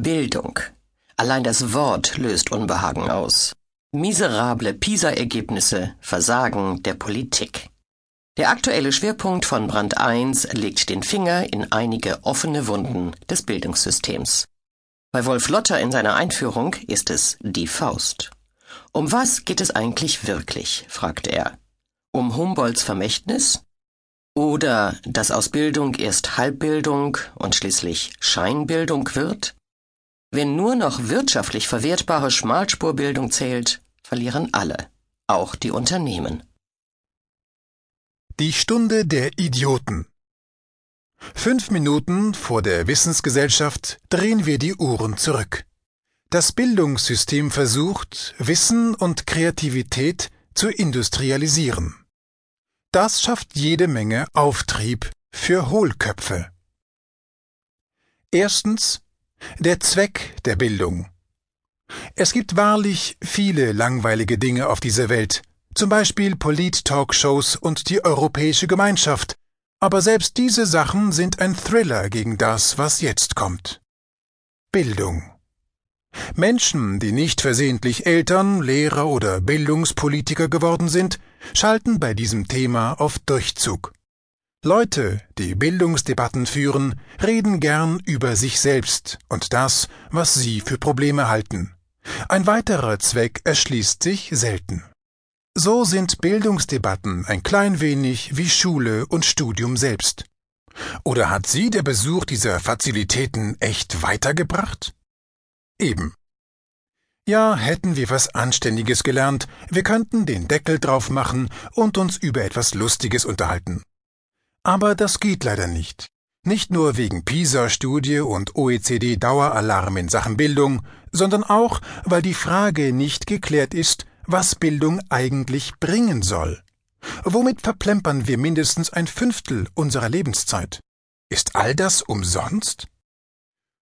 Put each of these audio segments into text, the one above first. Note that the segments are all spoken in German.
Bildung. Allein das Wort löst Unbehagen aus. Miserable PISA-Ergebnisse, Versagen der Politik. Der aktuelle Schwerpunkt von Brand 1 legt den Finger in einige offene Wunden des Bildungssystems. Bei Wolf Lotter in seiner Einführung ist es die Faust. Um was geht es eigentlich wirklich? fragt er. Um Humboldts Vermächtnis? Oder dass aus Bildung erst Halbbildung und schließlich Scheinbildung wird? Wenn nur noch wirtschaftlich verwertbare Schmalspurbildung zählt, verlieren alle, auch die Unternehmen. Die Stunde der Idioten. Fünf Minuten vor der Wissensgesellschaft drehen wir die Uhren zurück. Das Bildungssystem versucht, Wissen und Kreativität zu industrialisieren. Das schafft jede Menge Auftrieb für Hohlköpfe. Erstens der Zweck der Bildung. Es gibt wahrlich viele langweilige Dinge auf dieser Welt, zum Beispiel Polit-Talkshows und die Europäische Gemeinschaft, aber selbst diese Sachen sind ein Thriller gegen das, was jetzt kommt. Bildung. Menschen, die nicht versehentlich Eltern, Lehrer oder Bildungspolitiker geworden sind, schalten bei diesem Thema auf Durchzug. Leute, die Bildungsdebatten führen, reden gern über sich selbst und das, was sie für Probleme halten. Ein weiterer Zweck erschließt sich selten. So sind Bildungsdebatten ein klein wenig wie Schule und Studium selbst. Oder hat Sie der Besuch dieser Fazilitäten echt weitergebracht? Eben. Ja, hätten wir was Anständiges gelernt, wir könnten den Deckel drauf machen und uns über etwas Lustiges unterhalten. Aber das geht leider nicht. Nicht nur wegen PISA-Studie und OECD-Daueralarm in Sachen Bildung, sondern auch, weil die Frage nicht geklärt ist, was Bildung eigentlich bringen soll. Womit verplempern wir mindestens ein Fünftel unserer Lebenszeit? Ist all das umsonst?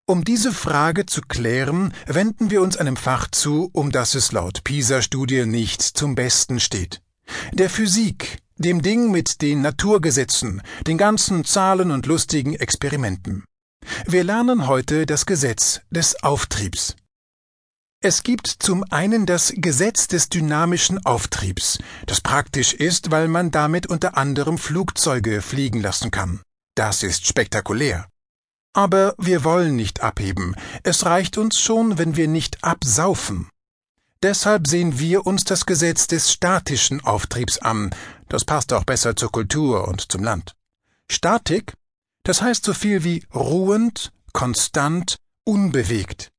Um diese Frage zu klären, wenden wir uns einem Fach zu, um das es laut PISA-Studie nicht zum Besten steht. Der Physik, dem Ding mit den Naturgesetzen, den ganzen Zahlen und lustigen Experimenten. Wir lernen heute das Gesetz des Auftriebs. Es gibt zum einen das Gesetz des dynamischen Auftriebs, das praktisch ist, weil man damit unter anderem Flugzeuge fliegen lassen kann. Das ist spektakulär. Aber wir wollen nicht abheben, es reicht uns schon, wenn wir nicht absaufen. Deshalb sehen wir uns das Gesetz des statischen Auftriebs an, das passt auch besser zur Kultur und zum Land. Statik, das heißt so viel wie ruhend, konstant, unbewegt.